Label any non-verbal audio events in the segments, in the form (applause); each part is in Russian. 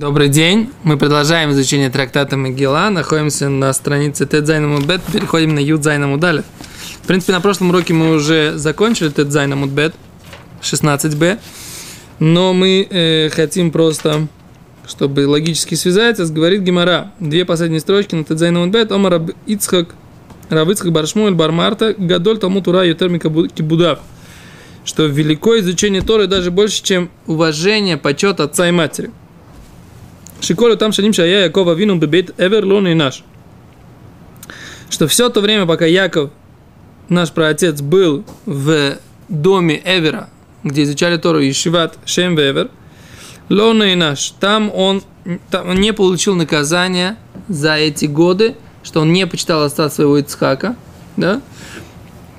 Добрый день. Мы продолжаем изучение трактата Мегила. Находимся на странице ט״ז עמוד ב. Переходим на Юдзайна Мудалев. В принципе, на прошлом уроке мы уже закончили ט״ז עמוד ב 16b. Но мы э, хотим просто, чтобы логически связать, говорит Гемара. Две последние строчки на ט״ז עמוד ב. Омар Ицхак, Равицхак Баршмуэль Бармарта, Гадоль Талмут Ура Ютермика Кибудав. Что великое изучение Торы даже больше, чем уважение, почет отца и матери. Шиколю там шаним шая Якова вину бебет эвер и наш. Что все то время, пока Яков, наш праотец, был в доме Эвера, где изучали Тору Ишиват Шем Вевер, лона и наш, там он, там он не получил наказания за эти годы, что он не почитал отца своего Ицхака, да?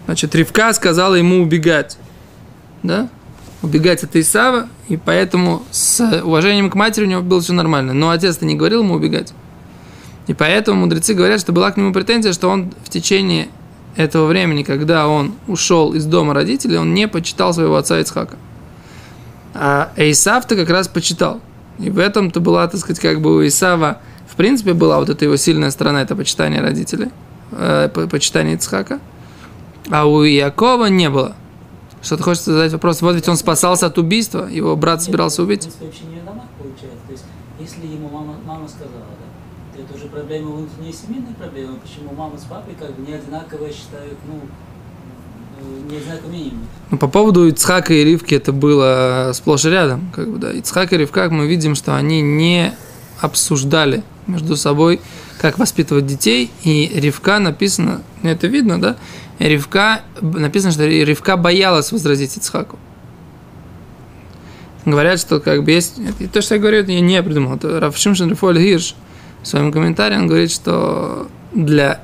Значит, Ривка сказала ему убегать, да? Убегать от Исава, и поэтому с уважением к матери у него было все нормально. Но отец-то не говорил ему убегать. И поэтому мудрецы говорят, что была к нему претензия, что он в течение этого времени, когда он ушел из дома родителей, он не почитал своего отца Ицхака. А Исав-то как раз почитал. И в этом-то была, так сказать, как бы у Исава, в принципе, была вот эта его сильная сторона, это почитание родителей, э, почитание Ицхака. А у Якова не было. Что ты хочешь задать вопрос? Вот ведь он спасался от убийства, его брат собирался убить. Это вообще не домах получается. То есть, если ему мама, мама сказала, да, то это уже проблема внутренняя семейная проблема. Почему мама с папой как бы не одинаково считают, ну, э. Ну, по поводу Ицхака и Ривки это было сплошь и рядом. Как бы, да. Ицхак и Ривка, мы видим, что они не обсуждали между собой, как воспитывать детей. И Ривка написано, это видно, да, Ривка, написано, что Ривка боялась возразить Ицхаку. Говорят, что как бы есть... И то, что я говорю, это я не придумал. Это Равшимшин Рифоль Гирш в своем комментарии, он говорит, что для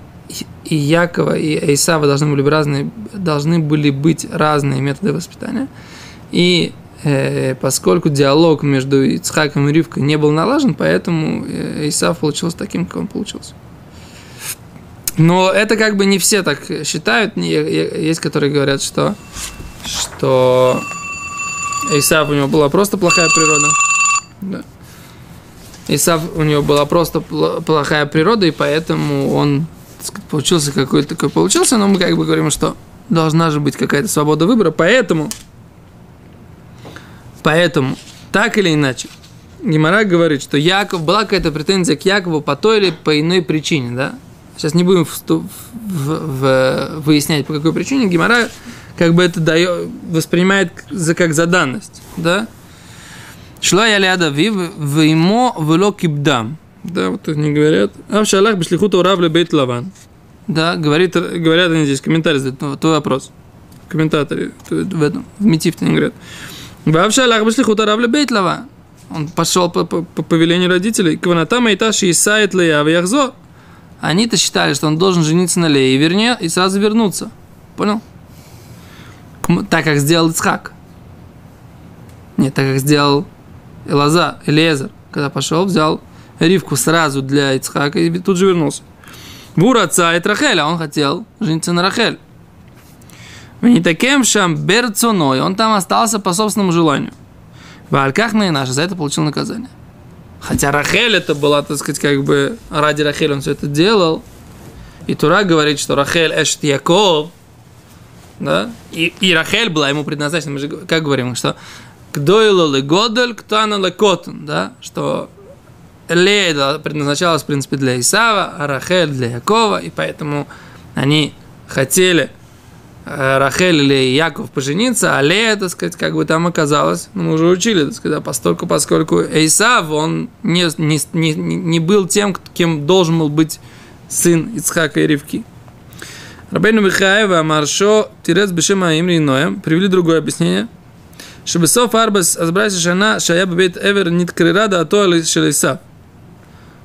и Якова, и Эйсава должны были, разные, должны были быть разные методы воспитания. И э, поскольку диалог между Ицхаком и Ривкой не был налажен, поэтому Исав получился таким, как он получился. Но это как бы не все так считают. Есть, которые говорят, что, что Исав у него была просто плохая природа. Да. Исав у него была просто плохая природа, и поэтому он сказать, получился какой-то такой получился, но мы как бы говорим, что должна же быть какая-то свобода выбора, поэтому, поэтому, так или иначе, Гимара говорит, что Яков, была какая-то претензия к Якову по той или по иной причине, да? Сейчас не будем в, в, в, выяснять, по какой причине. Гимара как бы это дает, воспринимает за, как за данность. Да? Шла я ляда в имо вело кибдам. Да, вот они говорят. А в шалах бешлихут урав бейт лаван. Да, говорит, говорят они здесь, комментарий задают, твой вопрос. Комментаторы в этом, в Метифте они говорят. Вавшалах бешлихут урав бейт лаван. Он пошел по, по, по повелению родителей. Кванатама иташи исает лея в яхзо. Они-то считали, что он должен жениться на Лее, вернее, и сразу вернуться. Понял? Так, как сделал Ицхак. Нет, так, как сделал Элаза, Элезер. Когда пошел, взял Ривку сразу для Ицхака и тут же вернулся. Бур отца и Рахель, а он хотел жениться на Рахель. Не таким шам берцоной, он там остался по собственному желанию. В Альках на наш за это получил наказание. Хотя Рахель это была, так сказать, как бы ради Рахель он все это делал. И Тура говорит, что Рахель эшт Яков, да, и, и Рахель была ему предназначена, мы же как говорим, что Кдойло ле Годель, Ктана ле Котун, да, что Лея предназначалась, в принципе, для Исава, а Рахель для Якова, и поэтому они хотели Рахель или Яков пожениться, а Лея, так сказать, как бы там оказалось, ну, мы уже учили, так сказать, постольку, поскольку Эйсав, он не, не, не, не был тем, кем должен был быть сын Ицхака и Ривки. Рабейну Михаева Маршо Тирец Бешема Имри Ноем привели другое объяснение. Чтобы Соф Арбас Азбрайса Шана Шая Бабейт Эвер Ниткрирада Атоа Шелейсав.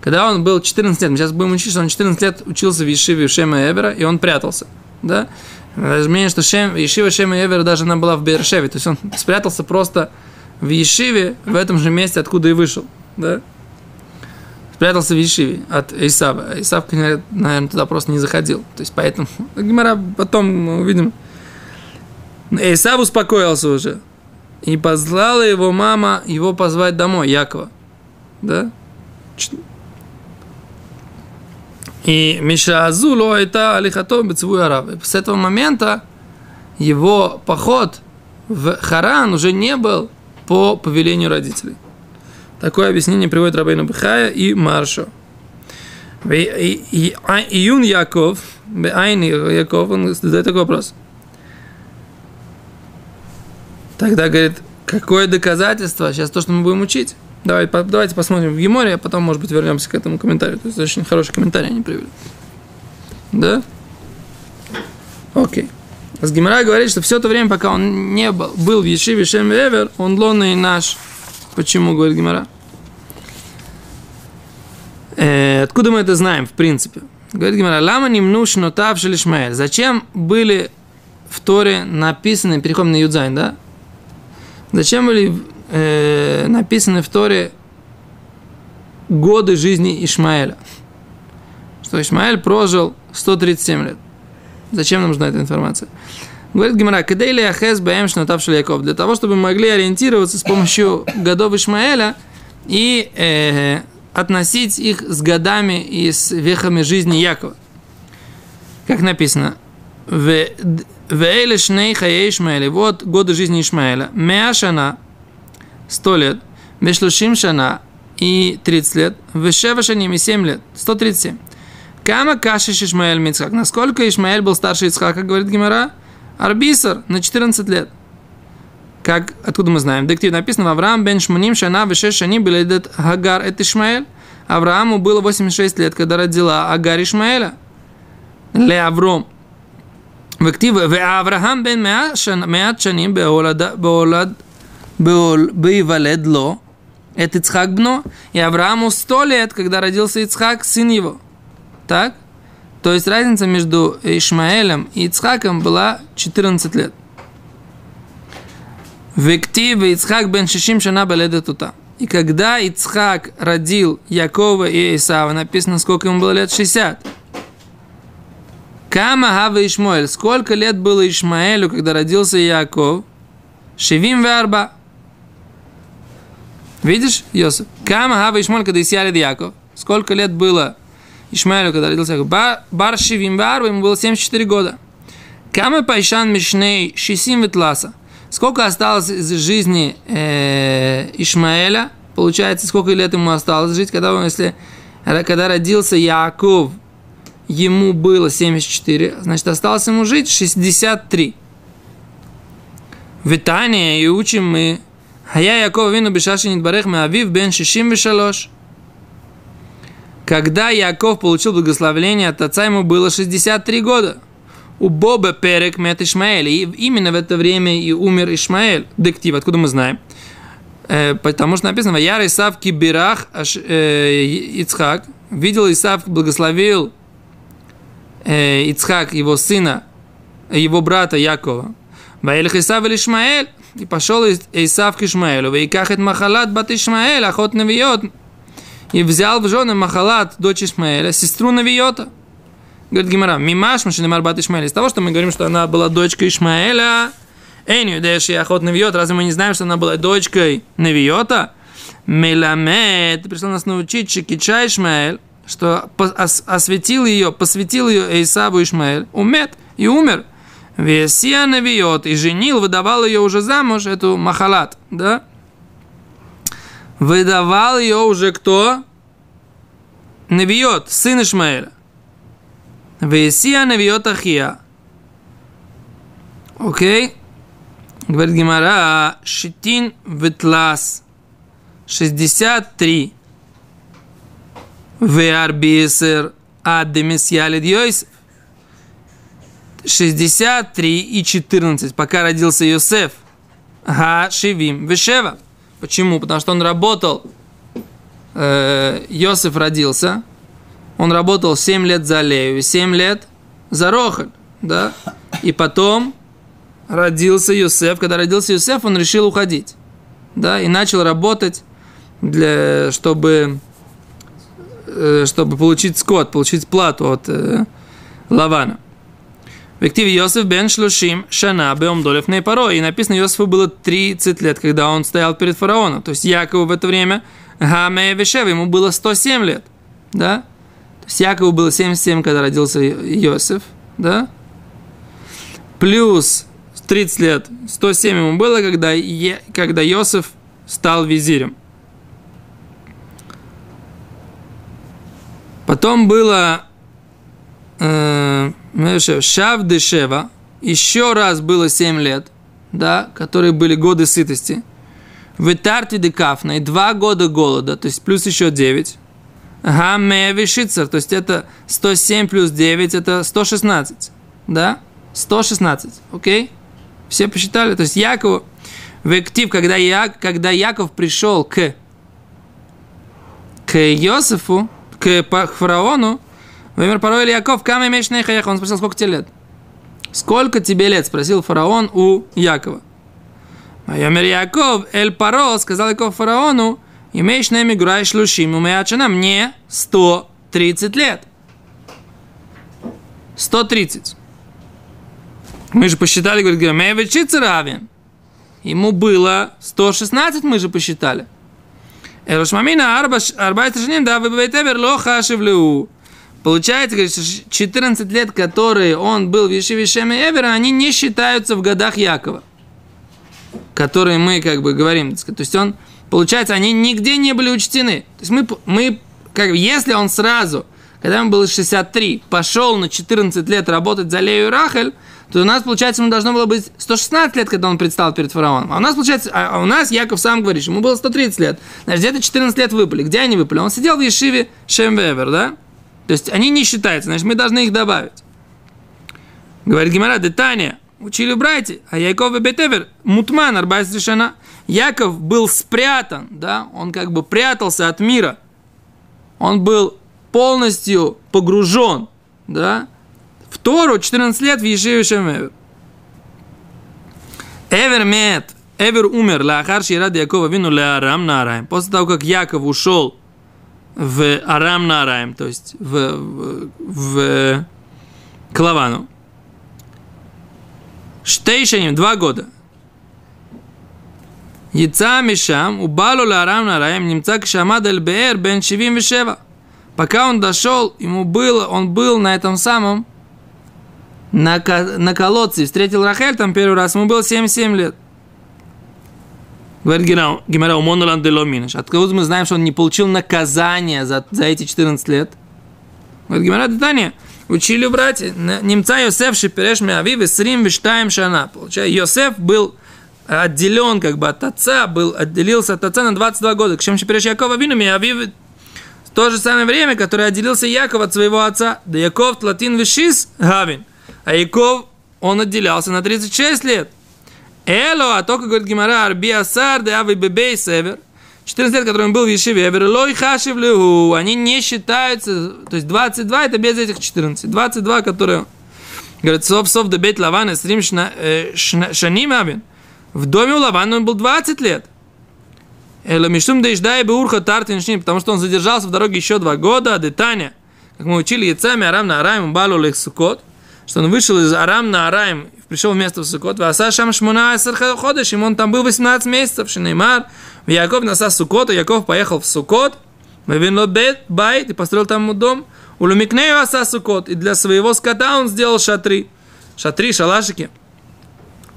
Когда он был 14 лет, мы сейчас будем учить, что он 14 лет учился в Ешиве Шема Эвера, и он прятался. Да? Разумеется, что Шем, Ешива Шема Евер даже она была в Бершеве. То есть он спрятался просто в Ешиве, в этом же месте, откуда и вышел. Да? Спрятался в Ешиве от Исава. Исав, наверное, туда просто не заходил. То есть поэтому... (laughs) Гимара потом увидим. Исав успокоился уже. И позвала его мама его позвать домой, Якова. Да? И Миша Азуло это Алихато Бецвуй Араб. И С этого момента его поход в Харан уже не был по повелению родителей. Такое объяснение приводит Рабейну Бхая и Маршо. В- и- и- а- Июн Яков, Айни Яков, он задает такой вопрос. Тогда говорит, какое доказательство? Сейчас то, что мы будем учить. Давай, по- давайте посмотрим в Геморе, а потом, может быть, вернемся к этому комментарию. То есть очень хороший комментарий они привели. Да? Окей. С Гемора говорит, что все то время, пока он не был, был в Ешиве Шем Эвер, он лонный наш. Почему, говорит Гемора? Э, откуда мы это знаем, в принципе? Говорит Гемора, лама немну шнотав шелишмаэль. Зачем были в Торе написаны, переходим на Юдзайн, да? Зачем были э, написаны в Торе годы жизни Ишмаэля? Что Ишмаэль прожил 137 лет. Зачем нам нужна эта информация? Говорит Гимара, Кадейли Ахез Баэм Шнатавшил Яков. Для того, чтобы мы могли ориентироваться с помощью годов Ишмаэля и э, относить их с годами и с вехами жизни Якова. Как написано, в Вейле Шней Хае Ишмаэля. Вот годы жизни Ишмаэля. Меа Шана, 100 лет, Вешлушим шана и 30 лет, Вешева шаним и 7 лет, 137. Кама кашиш Ишмаэль Мицхак. Насколько Ишмаэль был старше Ицхака, говорит Гимара? Арбисар на 14 лет. Как, откуда мы знаем? Дектив написано, Авраам бен Шмуним шана вешеш шани биледет Хагар это Ишмаэль. Аврааму было 86 лет, когда родила Агар Ишмаэля. Ле Авром. Вектив, Авраам бен Меат шаним беолад Бейвалед Ло, это Ицхак Бно, и Аврааму сто лет, когда родился Ицхак, сын его. Так? То есть разница между Ишмаэлем и Ицхаком была 14 лет. Вектив Ицхак бен Шишим шана баледа тута. И когда Ицхак родил Якова и Исава, написано, сколько ему было лет? 60. Кама хава Ишмаэль. Сколько лет было Ишмаэлю, когда родился Яков? Шивим варба. Видишь, Йосиф? Кама Хава Ишмаэль, когда Исьялид Яков. Сколько лет было Ишмаэлю, когда родился Яков? Бар, бар Шевим Варба, ему было 74 года. Кама Пайшан Мишней Шисим Ветласа. Сколько осталось из жизни э, Ишмаэля? Получается, сколько лет ему осталось жить, когда он, если, когда родился Яков, ему было 74, значит, осталось ему жить 63. В Итании и учим мы Хая Яков вину бешаши нидбарех авив бен шишим вешалош. Когда Яков получил благословение от отца, ему было 63 года. У Боба Перек мет Ишмаэль. И именно в это время и умер Ишмаэль. Дектив, откуда мы знаем? Потому что написано, Яр Исав кибирах Ицхак. Видел Исав, благословил Ицхак, его сына, его брата Якова. Ваэлих Исав или Ишмаэль. И пошел Исав к Ишмаэлю. И кахет махалат бат Ишмаэль, охот навиот. И взял в жены Махалат, дочь Ишмаэля, сестру Навиота. Говорит Гимара, мимаш машинемар бат Ишмаэля. Из того, что мы говорим, что она была дочкой Ишмаэля, не удаешь и охот Навиот, разве мы не знаем, что она была дочкой Навиота? Меламед, пришел нас научить, Шикича Ишмаэль, что ос- осветил ее, посвятил ее Исаву Ишмаэль, умет и умер. Весия Навиот, и женил, выдавал ее уже замуж, эту Махалат, да? Выдавал ее уже кто? Навиот, сын Ишмаэля. Весия Навиот Ахия. Окей. Говорит Гимара, Шитин Ветлас. 63. Веарбисер Адемисьялид Йосиф. 63 и 14, пока родился Йосеф. Га Шивим Вешева. Почему? Потому что он работал, э, Йосиф родился, он работал 7 лет за Лею и 7 лет за Рохаль, да? И потом родился Йосеф. Когда родился Йосеф, он решил уходить, да? И начал работать, для, чтобы, э, чтобы получить скот, получить плату от э, Лавана. В активе Йосиф бен Шлушим Шана Беомдолев Нейпаро. И написано, Йосифу было 30 лет, когда он стоял перед фараоном. То есть Якову в это время Гаме Вишева, ему было 107 лет, да? То есть Якову было 77, когда родился Иосиф, да? Плюс 30 лет, 107 ему было, когда, Е, когда Иосиф стал визирем. Потом было Шав Дешева, еще раз было 7 лет, да, которые были годы сытости. В Этарте Декафна и 2 года голода, то есть плюс еще 9. Гамме Вишицер, то есть это 107 плюс 9, это 116, да? 116, окей? Все посчитали, то есть Яков, в актив, когда, Я, когда Яков пришел к, к Иосифу, к фараону, Вымер порой Яков, кам имеешь Он спросил, сколько тебе лет? Сколько тебе лет? Спросил фараон у Якова. Ваймер Яков, Эль Паро, сказал Яков фараону, имеешь нами гурай шлушим, умеячана мне 130 лет. 130. Мы же посчитали, говорит, Мейвичица равен. Ему было 116, мы же посчитали. Эрошмамина шаним, да, вы бейтевер лоха шевлю. Получается, говорит, 14 лет, которые он был в Ешиве Шеме Эвера, они не считаются в годах Якова, которые мы как бы говорим. То есть он, получается, они нигде не были учтены. То есть мы, мы как бы, если он сразу, когда ему было 63, пошел на 14 лет работать за Лею Рахель, то у нас, получается, ему должно было быть 116 лет, когда он предстал перед фараоном. А у нас, получается, а у нас Яков сам говорит, ему было 130 лет. Значит, где-то 14 лет выпали. Где они выпали? Он сидел в Ешиве Шемвевер, да? То есть они не считаются, значит, мы должны их добавить. Говорит Гимара, Детания, учили братья, а Яков и Бетевер, мутман, арбайс решена. Яков был спрятан, да, он как бы прятался от мира. Он был полностью погружен, да, в Тору 14 лет в Ешиве Шемевер. Эвер мет, Эвер умер, лахар ширад Якова вину леарам нараем. После того, как Яков ушел в Арам Нараем, то есть в, в, в Клавану. Штейшаним, два года. Яца Мишам, убалу Арам Нараем, немца Кшамад Эль Беэр бен Шивим Вишева. Пока он дошел, ему было, он был на этом самом, на, на колодце, встретил Рахель там первый раз, ему было 77 лет. Говорит Гимара, умонолан деломинаш. Откуда мы знаем, что он не получил наказание за, за эти 14 лет? Говорит Гимара, Детания. Учили братья. Немца Йосеф Шипереш Меавив Исрим Виштаем Шана. Получается, Йосеф был отделен как бы от отца, был, отделился от отца на 22 года. К чем Шипереш Якова Вину Меавив в то же самое время, которое отделился Яков от своего отца. Да Яков Тлатин Вишис Гавин. А Яков, он отделялся на 36 лет. Эло, а только, говорит Гимара, Арби Асар, де Ави Бебей Север, 14 лет, который он был в Ешиве, Эвер, Лой Хашив Леху, они не считаются, то есть 22 это без этих 14, 22, которые, говорит, Сов Сов де Бейт Лаван, Срим Шаним Абин, в доме у Лавана он был 20 лет. Эло Мишум Дейждай Беурха Тартин Шним, потому что он задержался в дороге еще два года, а Детаня, как мы учили, Яцами Арам на Араим, Балу Лех Сукот, что он вышел из Арам на Араим, пришел вместо в Сукот, в Асашам Шмуна ему он там был 18 месяцев, Шинеймар, в Яков наса Сукот, и Яков поехал в Сукот, Вавинло Байт, и построил там дом, у Лумикнею Аса Сукот, и для своего скота он сделал шатри, шатри, шалашики.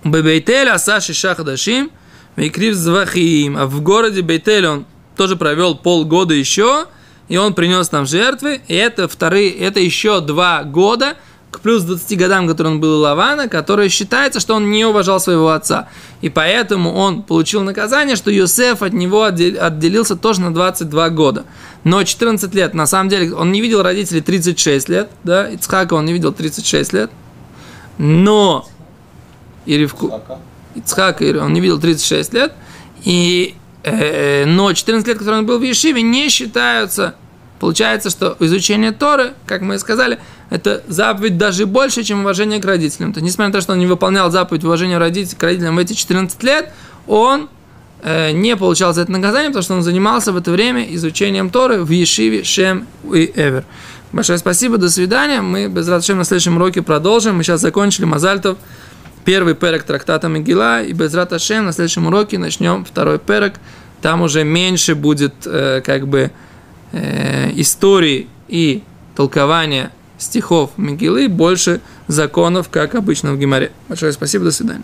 Бебейтель Аса Шиша Хадашим, Викрив Звахим, а в городе Бейтель он тоже провел полгода еще, и он принес там жертвы, и это вторые, это еще два года, к плюс 20 годам, который он был у Лавана, который считается, что он не уважал своего отца. И поэтому он получил наказание, что Йосеф от него отделился тоже на 22 года. Но 14 лет, на самом деле, он не видел родителей 36 лет, да, Ицхака он не видел 36 лет, но и Ривку, Ицхака он не видел 36 лет, и, э, но 14 лет, которые он был в Ешиве, не считаются Получается, что изучение Торы, как мы и сказали, это заповедь даже больше, чем уважение к родителям. То есть, несмотря на то, что он не выполнял заповедь уважения родителей, к родителям в эти 14 лет, он э, не получал за это наказание, потому что он занимался в это время изучением Торы в Ешиве, Шем и Эвер. Большое спасибо, до свидания. Мы без радшем на следующем уроке продолжим. Мы сейчас закончили Мазальтов, первый перек трактата Мегила, и без Раташем на следующем уроке начнем второй перек там уже меньше будет э, как бы э, истории и толкования стихов Мигилы, больше законов, как обычно в Гимаре. Большое спасибо, до свидания.